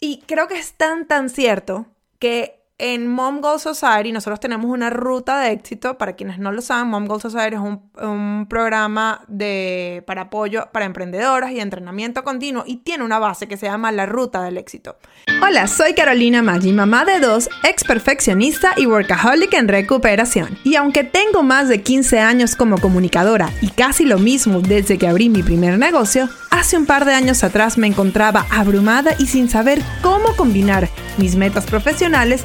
Y creo que es tan, tan cierto que en Mom Goal Society nosotros tenemos una ruta de éxito. Para quienes no lo saben, Mom Goal Society es un, programa de, para apoyo para emprendedoras y entrenamiento continuo y tiene una base que se llama la ruta del éxito. Hola, soy Carolina Maggi, mamá de dos, ex perfeccionista y workaholic en recuperación. Y aunque tengo más de 15 años como comunicadora y casi lo mismo desde que abrí mi primer negocio, hace un par de años atrás me encontraba abrumada y sin saber cómo combinar mis metas profesionales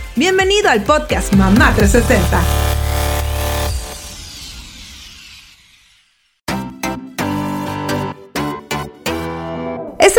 Bienvenido al podcast Mamá 360.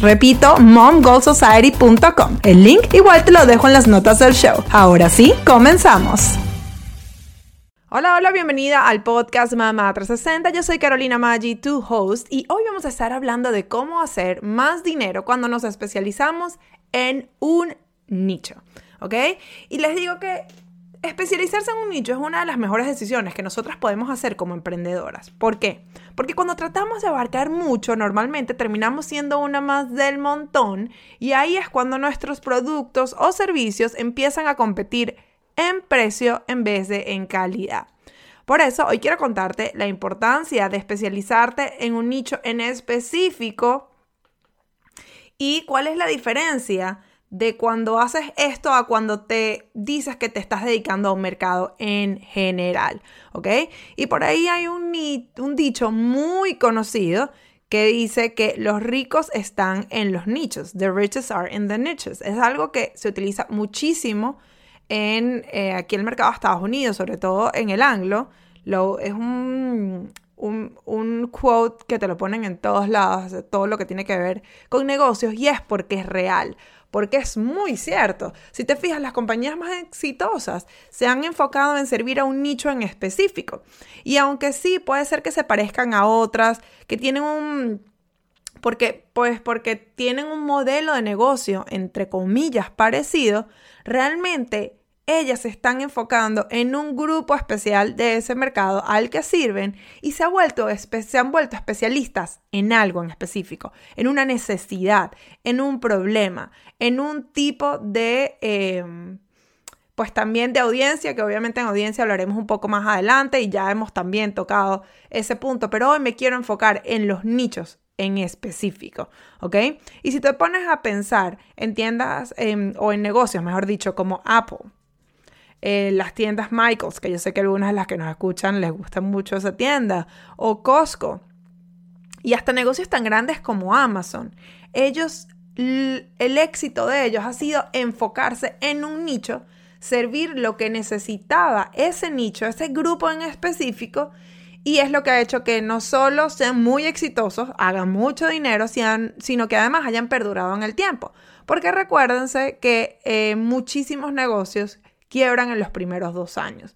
Repito, momgoalsociety.com. El link igual te lo dejo en las notas del show. Ahora sí, comenzamos. Hola, hola, bienvenida al podcast Mamá 360. Yo soy Carolina Maggi, tu host, y hoy vamos a estar hablando de cómo hacer más dinero cuando nos especializamos en un nicho. ¿Ok? Y les digo que especializarse en un nicho es una de las mejores decisiones que nosotras podemos hacer como emprendedoras. ¿Por qué? Porque cuando tratamos de abarcar mucho, normalmente terminamos siendo una más del montón y ahí es cuando nuestros productos o servicios empiezan a competir en precio en vez de en calidad. Por eso hoy quiero contarte la importancia de especializarte en un nicho en específico y cuál es la diferencia de cuando haces esto a cuando te dices que te estás dedicando a un mercado en general, ¿ok? Y por ahí hay un, un dicho muy conocido que dice que los ricos están en los nichos. The riches are in the niches. Es algo que se utiliza muchísimo en eh, aquí en el mercado de Estados Unidos, sobre todo en el anglo. Lo, es un, un, un, quote que te lo ponen en todos lados, todo lo que tiene que ver con negocios, y es porque es real porque es muy cierto. Si te fijas, las compañías más exitosas se han enfocado en servir a un nicho en específico. Y aunque sí puede ser que se parezcan a otras, que tienen un porque pues porque tienen un modelo de negocio entre comillas parecido, realmente ellas se están enfocando en un grupo especial de ese mercado al que sirven y se, vuelto, se han vuelto especialistas en algo en específico, en una necesidad, en un problema, en un tipo de... Em, pues también de audiencia, que obviamente en audiencia hablaremos un poco más adelante y ya hemos también tocado ese punto, pero hoy me quiero enfocar en los nichos en específico, ¿ok? Y si te pones a pensar en tiendas em, o en negocios, mejor dicho, como Apple, eh, las tiendas Michaels, que yo sé que algunas de las que nos escuchan les gusta mucho esa tienda, o Costco, y hasta negocios tan grandes como Amazon. Ellos, el éxito de ellos ha sido enfocarse en un nicho, servir lo que necesitaba ese nicho, ese grupo en específico, y es lo que ha hecho que no solo sean muy exitosos, hagan mucho dinero, sino que además hayan perdurado en el tiempo. Porque recuérdense que eh, muchísimos negocios quiebran en los primeros dos años.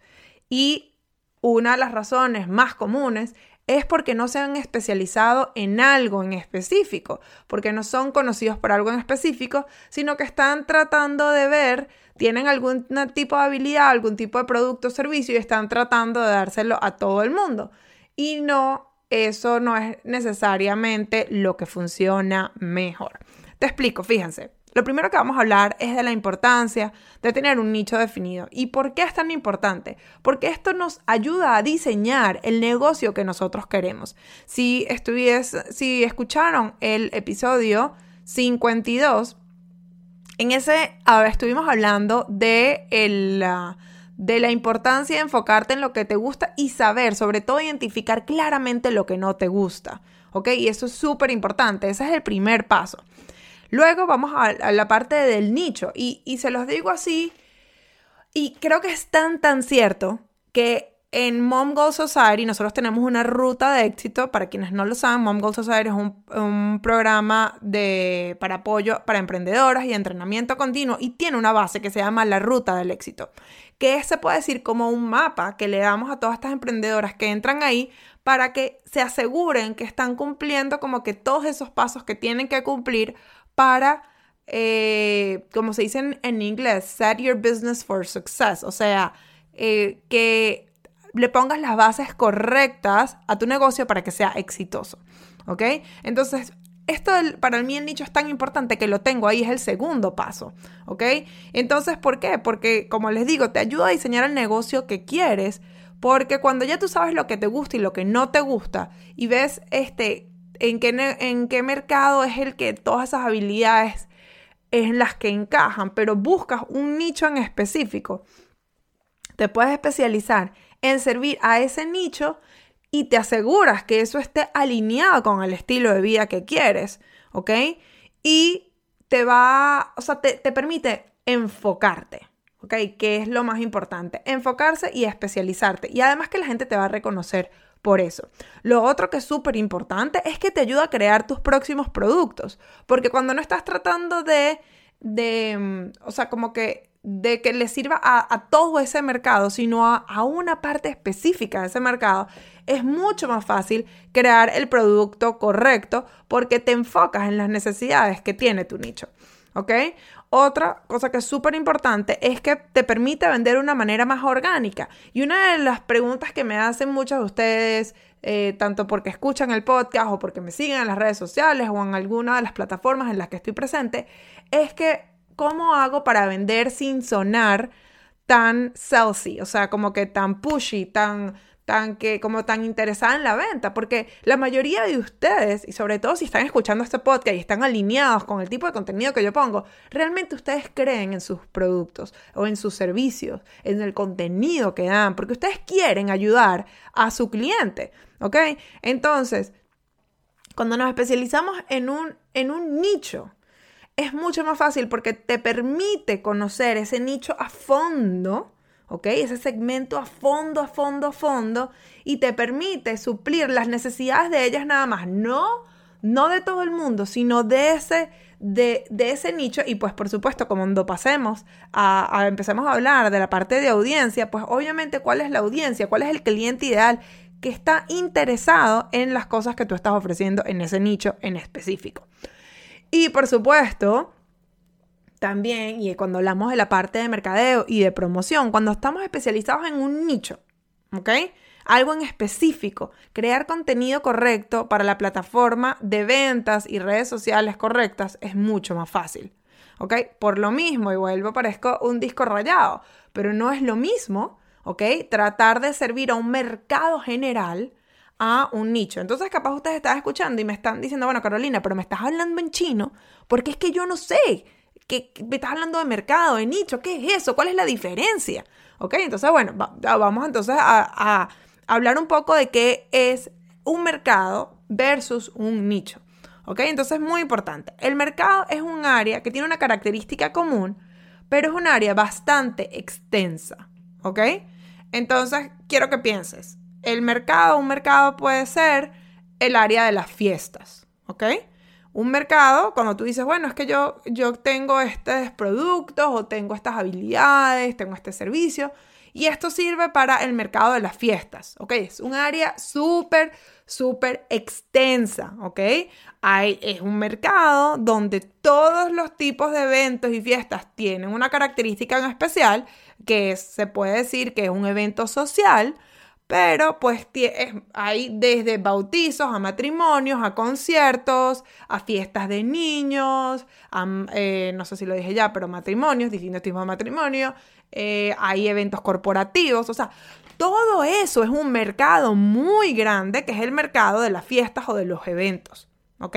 Y una de las razones más comunes es porque no se han especializado en algo en específico, porque no son conocidos por algo en específico, sino que están tratando de ver, tienen algún tipo de habilidad, algún tipo de producto o servicio y están tratando de dárselo a todo el mundo. Y no, eso no es necesariamente lo que funciona mejor. Te explico, fíjense. Lo primero que vamos a hablar es de la importancia de tener un nicho definido. ¿Y por qué es tan importante? Porque esto nos ayuda a diseñar el negocio que nosotros queremos. Si, si escucharon el episodio 52, en ese estuvimos hablando de, de la importancia de enfocarte en lo que te gusta y saber, sobre todo identificar claramente lo que no te gusta. ¿Ok? Y eso es súper importante. Ese es el primer paso. Luego vamos a, la parte del nicho y, se los digo así y creo que es tan tan cierto que en Mom Goal Society nosotros tenemos una ruta de éxito. Para quienes no lo saben, Mom Goal Society es un, programa de, para apoyo para emprendedoras y entrenamiento continuo y tiene una base que se llama la ruta del éxito, que se puede decir como un mapa que le damos a todas estas emprendedoras que entran ahí para que se aseguren que están cumpliendo como que todos esos pasos que tienen que cumplir para, eh, como se dice en, inglés, set your business for success. O sea, eh, que le pongas las bases correctas a tu negocio para que sea exitoso. ¿Ok? Entonces, esto para mí el nicho es tan importante que lo tengo ahí, es el segundo paso, ¿ok? Entonces, ¿por qué? Porque, como les digo, te ayuda a diseñar el negocio que quieres, porque cuando ya tú sabes lo que te gusta y lo que no te gusta, y ves este, en qué, en qué mercado es el que todas esas habilidades es las que encajan, pero buscas un nicho en específico. Te puedes especializar en servir a ese nicho y te aseguras que eso esté alineado con el estilo de vida que quieres, ¿ok? Y te va, o sea, te, te permite enfocarte, ¿ok? Que es lo más importante, enfocarse y especializarte. Y además que la gente te va a reconocer por eso. Lo otro que es súper importante es que te ayuda a crear tus próximos productos, porque cuando no estás tratando de, de mm, o sea, como que de que le sirva a, todo ese mercado, sino a, a, una parte específica de ese mercado, es mucho más fácil crear el producto correcto porque te enfocas en las necesidades que tiene tu nicho. ¿Ok? Otra cosa que es súper importante es que te permite vender de una manera más orgánica. Y una de las preguntas que me hacen muchos de ustedes, eh, tanto porque escuchan el podcast o porque me siguen en las redes sociales o en alguna de las plataformas en las que estoy presente, es que ¿cómo hago para vender sin sonar tan salesy? O sea, como que tan pushy, tan tan que como tan interesada en la venta, porque la mayoría de ustedes, y sobre todo si están escuchando este podcast y están alineados con el tipo de contenido que yo pongo, realmente ustedes creen en sus productos o en sus servicios, en el contenido que dan, porque ustedes quieren ayudar a su cliente, ¿ok? Entonces, cuando nos especializamos en un, en un nicho, es mucho más fácil porque te permite conocer ese nicho a fondo ¿ok? Ese segmento a fondo, a fondo, a fondo y te permite suplir las necesidades de ellas nada más, no, no de todo el mundo, sino de ese, de, ese nicho y pues por supuesto cuando pasemos a, a, empecemos a hablar de la parte de audiencia, pues obviamente cuál es la audiencia, cuál es el cliente ideal que está interesado en las cosas que tú estás ofreciendo en ese nicho en específico. Y por supuesto, también, y cuando hablamos de la parte de mercadeo y de promoción, cuando estamos especializados en un nicho, ¿ok? Algo en específico, crear contenido correcto para la plataforma de ventas y redes sociales correctas es mucho más fácil. ¿Ok? Por lo mismo, y vuelvo, parezco un disco rayado, pero no es lo mismo, ¿ok? Tratar de servir a un mercado general a un nicho. Entonces, capaz ustedes están escuchando y me están diciendo, bueno, Carolina, pero me estás hablando en chino, porque es que yo no sé ¿Qué, me estás hablando de mercado, de nicho, ¿qué es eso? ¿Cuál es la diferencia? ¿Ok? Entonces, bueno, vamos entonces a, a hablar un poco de qué es un mercado versus un nicho. ¿Ok? Entonces, muy importante. El mercado es un área que tiene una característica común, pero es un área bastante extensa. ¿Ok? Entonces, quiero que pienses. El mercado, un mercado puede ser el área de las fiestas. ¿Ok? Un mercado, cuando tú dices, bueno, es que yo, yo tengo estos productos o tengo estas habilidades, tengo este servicio, y esto sirve para el mercado de las fiestas, ¿ok? Es un área súper, súper extensa, ¿ok? Hay, es un mercado donde todos los tipos de eventos y fiestas tienen una característica en especial, que se puede decir que es un evento social, pero pues hay desde bautizos a matrimonios, a conciertos, a fiestas de niños, eh, no sé si lo dije ya, pero matrimonios, distintos tipos de matrimonio, eh, hay eventos corporativos, o sea, todo eso es un mercado muy grande que es el mercado de las fiestas o de los eventos, ¿ok?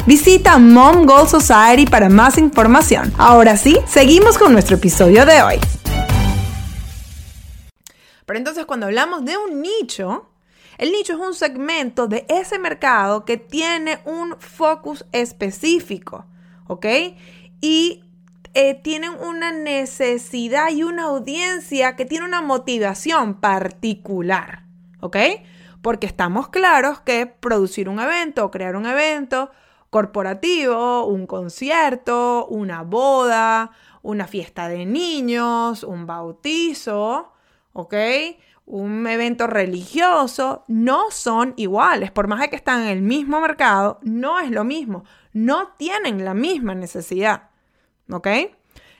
Visita Mom Goal Society para más información. Ahora sí, seguimos con nuestro episodio de hoy. Pero entonces cuando hablamos de un nicho, el nicho es un segmento de ese mercado que tiene un focus específico, ¿ok? Y eh, tienen una necesidad y una audiencia que tiene una motivación particular, ¿ok? Porque estamos claros que producir un evento o crear un evento corporativo, un concierto, una boda, una fiesta de niños, un bautizo, ¿ok? Un evento religioso, no son iguales. Por más de que están en el mismo mercado, no es lo mismo. No tienen la misma necesidad, ¿ok?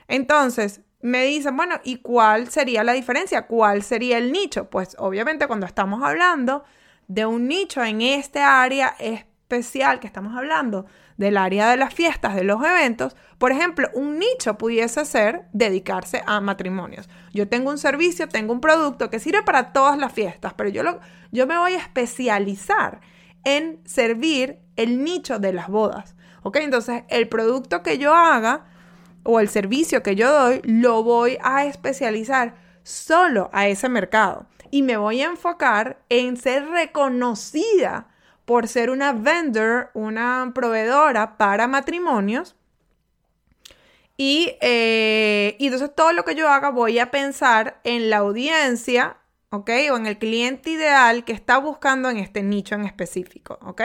Entonces, me dicen, bueno, ¿y cuál sería la diferencia? ¿Cuál sería el nicho? Pues obviamente cuando estamos hablando de un nicho en este área es especial que estamos hablando del área de las fiestas, de los eventos, por ejemplo, un nicho pudiese ser dedicarse a matrimonios. Yo tengo un servicio, tengo un producto que sirve para todas las fiestas, pero yo, lo, yo me voy a especializar en servir el nicho de las bodas. ¿Ok? Entonces, el producto que yo haga o el servicio que yo doy, lo voy a especializar solo a ese mercado. Y me voy a enfocar en ser reconocida por ser una vendor, una proveedora para matrimonios. Y, eh, y, entonces todo lo que yo haga voy a pensar en la audiencia, ¿ok? O en el cliente ideal que está buscando en este nicho en específico, ¿ok?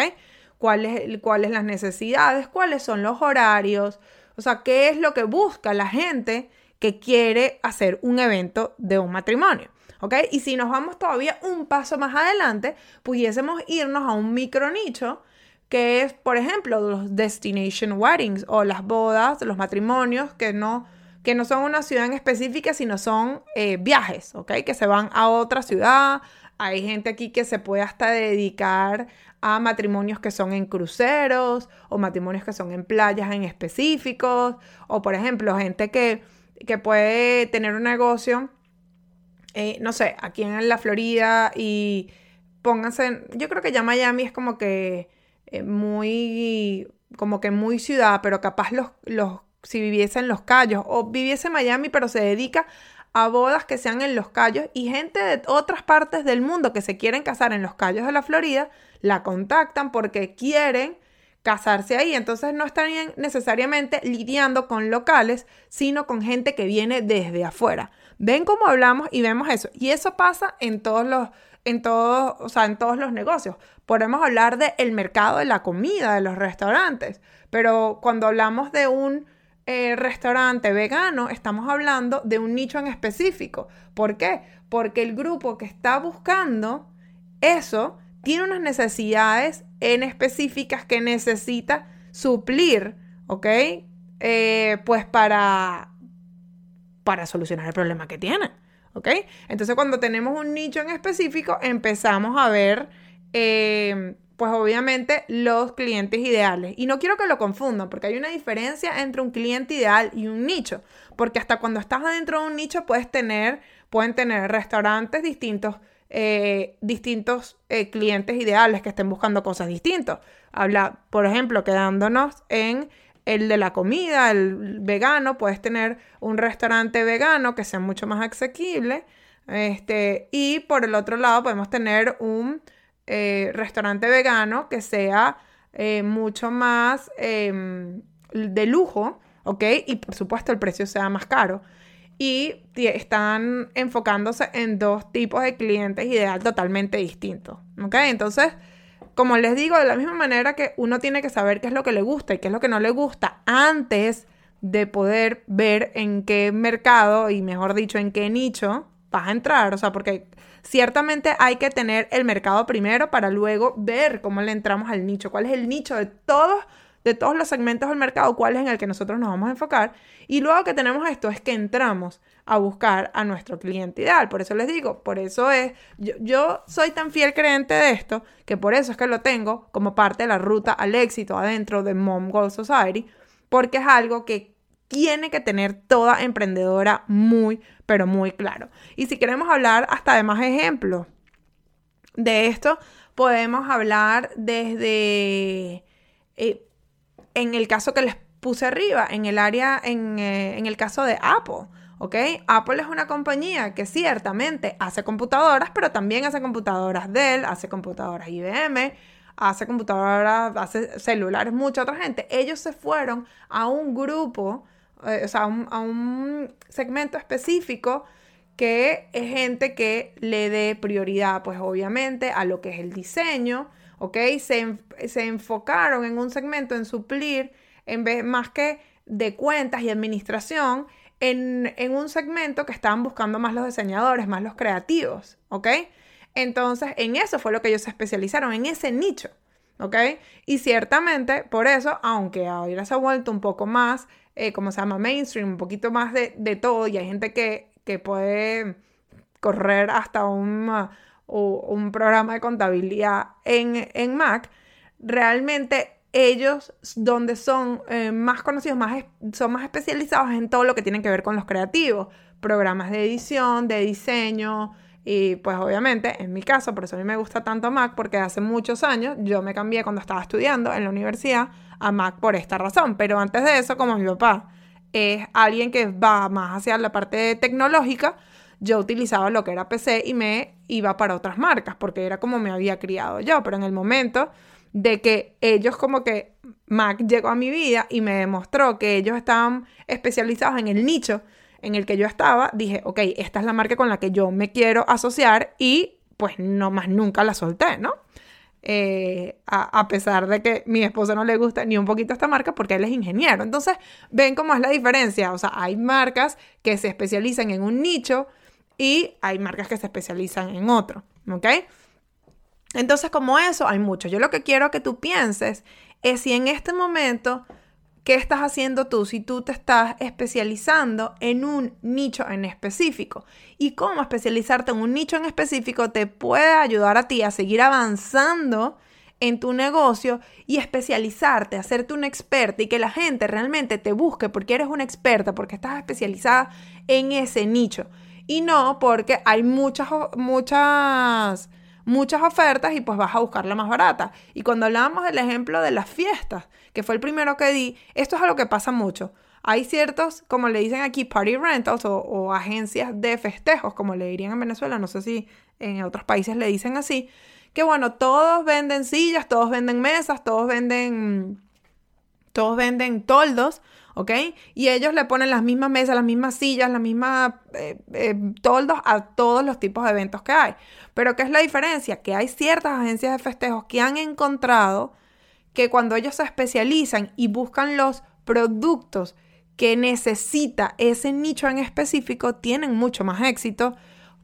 ¿Cuáles, cuáles las necesidades? ¿Cuáles son los horarios? O sea, ¿qué es lo que busca la gente que quiere hacer un evento de un matrimonio? ¿Ok? Y si nos vamos todavía un paso más adelante, pudiésemos irnos a un micro nicho que es, por ejemplo, los destination weddings o las bodas, los matrimonios que no, que no son una ciudad en específica, sino son eh, viajes, ¿ok? Que se van a otra ciudad. Hay gente aquí que se puede hasta dedicar a matrimonios que son en cruceros o matrimonios que son en playas en específicos. O, por ejemplo, gente que, que puede tener un negocio eh, no sé, aquí en la Florida y pónganse, yo creo que ya Miami es como que eh, muy, como que muy ciudad, pero capaz los, los, si viviese en Los Cayos o viviese en Miami, pero se dedica a bodas que sean en Los Cayos y gente de otras partes del mundo que se quieren casar en Los Cayos de la Florida, la contactan porque quieren casarse ahí. Entonces no estarían necesariamente lidiando con locales, sino con gente que viene desde afuera. Ven cómo hablamos y vemos eso. Y eso pasa en todos los, en todos, o sea, en todos los negocios. Podemos hablar del mercado de la comida, de los restaurantes, pero cuando hablamos de un eh, restaurante vegano, estamos hablando de un nicho en específico. ¿Por qué? Porque el grupo que está buscando eso tiene unas necesidades en específicas que necesita suplir, ¿ok? Eh, pues para, para solucionar el problema que tiene. ¿Ok? Entonces cuando tenemos un nicho en específico, empezamos a ver, eh, pues obviamente, los clientes ideales. Y no quiero que lo confundan, porque hay una diferencia entre un cliente ideal y un nicho. Porque hasta cuando estás adentro de un nicho puedes tener, pueden tener restaurantes distintos, eh, distintos eh, clientes ideales que estén buscando cosas distintas. Habla, por ejemplo, quedándonos en el de la comida, el vegano, puedes tener un restaurante vegano que sea mucho más asequible. Este, y por el otro lado podemos tener un eh, restaurante vegano que sea eh, mucho más em, de lujo, ¿ok? Y por supuesto el precio sea más caro. y están enfocándose en dos tipos de clientes ideal totalmente distintos. ¿Ok? Entonces, como les digo, de la misma manera que uno tiene que saber qué es lo que le gusta y qué es lo que no le gusta antes de poder ver en qué mercado y mejor dicho en qué nicho vas a entrar, o sea, porque ciertamente hay que tener el mercado primero para luego ver cómo le entramos al nicho, cuál es el nicho de todos de todos los segmentos del mercado, cuál es en el que nosotros nos vamos a enfocar. Y luego que tenemos esto es que entramos a buscar a nuestro cliente ideal. Por eso les digo, por eso es, yo, yo, soy tan fiel creyente de esto, que por eso es que lo tengo como parte de la ruta al éxito adentro de Mom Society, porque es algo que tiene que tener toda emprendedora muy, pero muy claro. Y si queremos hablar hasta de más ejemplos de esto, podemos hablar desde, eh, en el caso que les puse arriba, en el área, en, eh, en el caso de Apple. ¿ok? Apple es una compañía que ciertamente hace computadoras, pero también hace computadoras Dell, hace computadoras IBM, hace computadoras, hace celulares, mucha otra gente. Ellos se fueron a un grupo eh, o sea, a un, segmento específico que es gente que le dé prioridad, pues obviamente, a lo que es el diseño, ¿ok? Se, se enfocaron en un segmento en suplir, en vez más que de cuentas y administración, en, en, un segmento que estaban buscando más los diseñadores, más los creativos, ¿ok? Entonces, en eso fue lo que ellos se especializaron, en ese nicho, ¿ok? Y ciertamente, por eso, aunque ahora se ha vuelto un poco más eh, como se llama, mainstream, un poquito más de, todo, y hay gente que, puede correr hasta un, un programa de contabilidad en, Mac, realmente ellos donde son eh, más conocidos, más, son más especializados en todo lo que tiene que ver con los creativos, programas de edición, de diseño, y pues obviamente, en mi caso, por eso a mí me gusta tanto Mac, porque hace muchos años yo me cambié cuando estaba estudiando en la universidad a Mac por esta razón. Pero antes de eso, como mi papá es alguien que va más hacia la parte tecnológica, yo utilizaba lo que era PC y me iba para otras marcas, porque era como me había criado yo. Pero en el momento de que ellos como que Mac llegó a mi vida y me demostró que ellos estaban especializados en el nicho en el que yo estaba, dije, ok, esta es la marca con la que yo me quiero asociar y pues no más nunca la solté, ¿no? Eh, a, pesar de que mi esposo no le gusta ni un poquito esta marca porque él es ingeniero. Entonces, ven cómo es la diferencia. O sea, hay marcas que se especializan en un nicho y hay marcas que se especializan en otro, ¿ok? Entonces, como eso, hay mucho. Yo lo que quiero que tú pienses es si en este momento ¿Qué estás haciendo tú si tú te estás especializando en un nicho en específico? Y cómo especializarte en un nicho en específico te puede ayudar a ti a seguir avanzando en tu negocio y especializarte, hacerte una experta y que la gente realmente te busque porque eres una experta, porque estás especializada en ese nicho. Y no porque hay muchas, muchas muchas ofertas y pues vas a buscar la más barata. Y cuando hablábamos del ejemplo de las fiestas, que fue el primero que di, esto es algo que pasa mucho. Hay ciertos, como le dicen aquí, party rentals o, agencias de festejos, como le dirían en Venezuela, no sé si en otros países le dicen así, que bueno, todos venden sillas, todos venden mesas, todos venden, todos venden toldos, Y ellos le ponen las mismas mesas, las mismas sillas, las mismas eh, eh, toldos a todos los tipos de eventos que hay. Pero ¿qué es la diferencia? Que hay ciertas agencias de festejos que han encontrado que cuando ellos se especializan y buscan los productos que necesita ese nicho en específico, tienen mucho más éxito,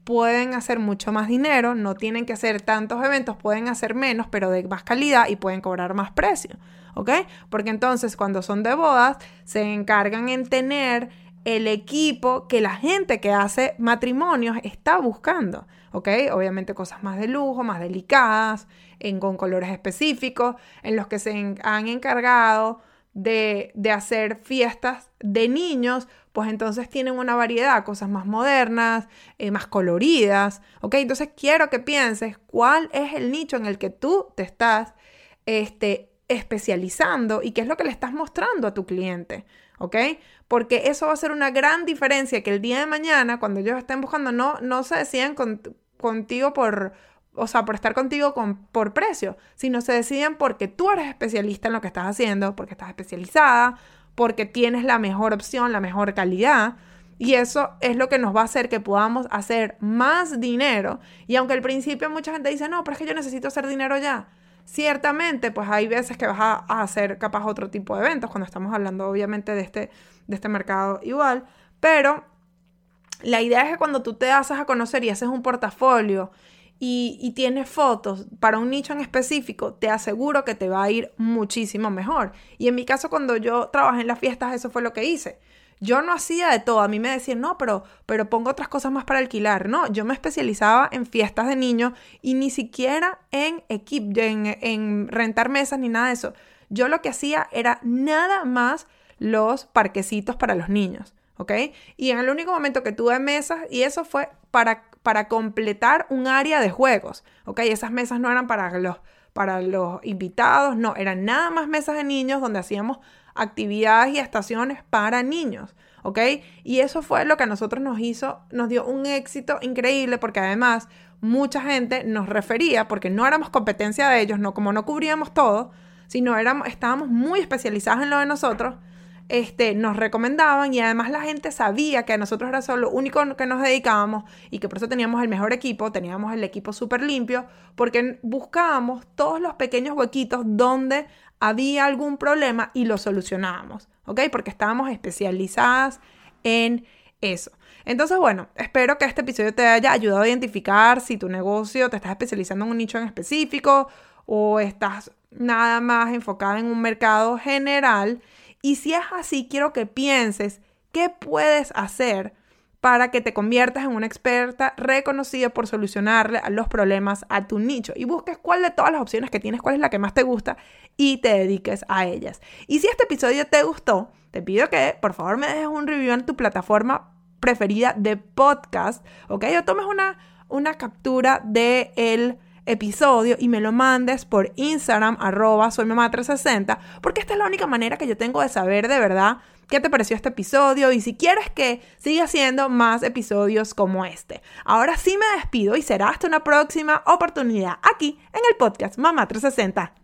pueden hacer mucho más dinero, no tienen que hacer tantos eventos, pueden hacer menos, pero de más calidad y pueden cobrar más precio. ¿Ok? Porque entonces cuando son de bodas, se encargan en tener el equipo que la gente que hace matrimonios está buscando, ¿ok? Obviamente cosas más de lujo, más delicadas, con colores específicos, en los que se han encargado de, hacer fiestas de niños, pues entonces tienen una variedad, cosas más modernas, eh, más coloridas, ¿ok? Entonces quiero que pienses cuál es el nicho en el que tú te estás este, especializando y qué es lo que le estás mostrando a tu cliente, ¿ok? Porque eso va a ser una gran diferencia que el día de mañana, cuando ellos estén buscando, no, no se deciden contigo por, o sea, por estar contigo con, por precio, sino se deciden porque tú eres especialista en lo que estás haciendo, porque estás especializada, porque tienes la mejor opción, la mejor calidad. Y eso es lo que nos va a hacer que podamos hacer más dinero. Y aunque al principio mucha gente dice, no, pero es que yo necesito hacer dinero ya. Ciertamente, pues hay veces que vas a, hacer capaz otro tipo de eventos, cuando estamos hablando obviamente de este, de este mercado igual. Pero la idea es que cuando tú te haces a conocer y haces un portafolio y, y, tienes fotos para un nicho en específico, te aseguro que te va a ir muchísimo mejor. Y en mi caso, cuando yo trabajé en las fiestas, eso fue lo que hice. Yo no hacía de todo. A mí me decían, no, pero, pero pongo otras cosas más para alquilar. No, yo me especializaba en fiestas de niños y ni siquiera en equipo, en, en rentar mesas ni nada de eso. Yo lo que hacía era nada más los parquecitos para los niños. ¿ok? Y en el único momento que tuve mesas, y eso fue para, para completar un área de juegos, ¿ok? Esas mesas no eran para los, para los invitados, no, eran nada más mesas de niños donde hacíamos actividades y estaciones para niños, ¿ok? Y eso fue lo que a nosotros nos hizo, nos dio un éxito increíble porque además mucha gente nos refería, porque no éramos competencia de ellos, no como no cubríamos todo, sino éramos, estábamos muy especializados en lo de nosotros, este, nos recomendaban y además la gente sabía que a nosotros era solo lo único que nos dedicábamos y que por eso teníamos el mejor equipo, teníamos el equipo súper limpio, porque buscábamos todos los pequeños huequitos donde había algún problema y lo solucionábamos, ¿ok? Porque estábamos especializadas en eso. Entonces, bueno, espero que este episodio te haya ayudado a identificar si tu negocio te estás especializando en un nicho en específico o estás nada más enfocada en un mercado general y si es así, quiero que pienses qué puedes hacer para que te conviertas en una experta reconocida por solucionarle los problemas a tu nicho y busques cuál de todas las opciones que tienes, cuál es la que más te gusta y te dediques a ellas. Y si este episodio te gustó, te pido que por favor me dejes un review en tu plataforma preferida de podcast, ¿ok? O tomes una, una captura de el episodio y me lo mandes por Instagram, arroba soy mamá 360, porque esta es la única manera que yo tengo de saber de verdad qué te pareció este episodio y si quieres que siga haciendo más episodios como este. Ahora sí me despido y será hasta una próxima oportunidad aquí en el podcast Mamá 360.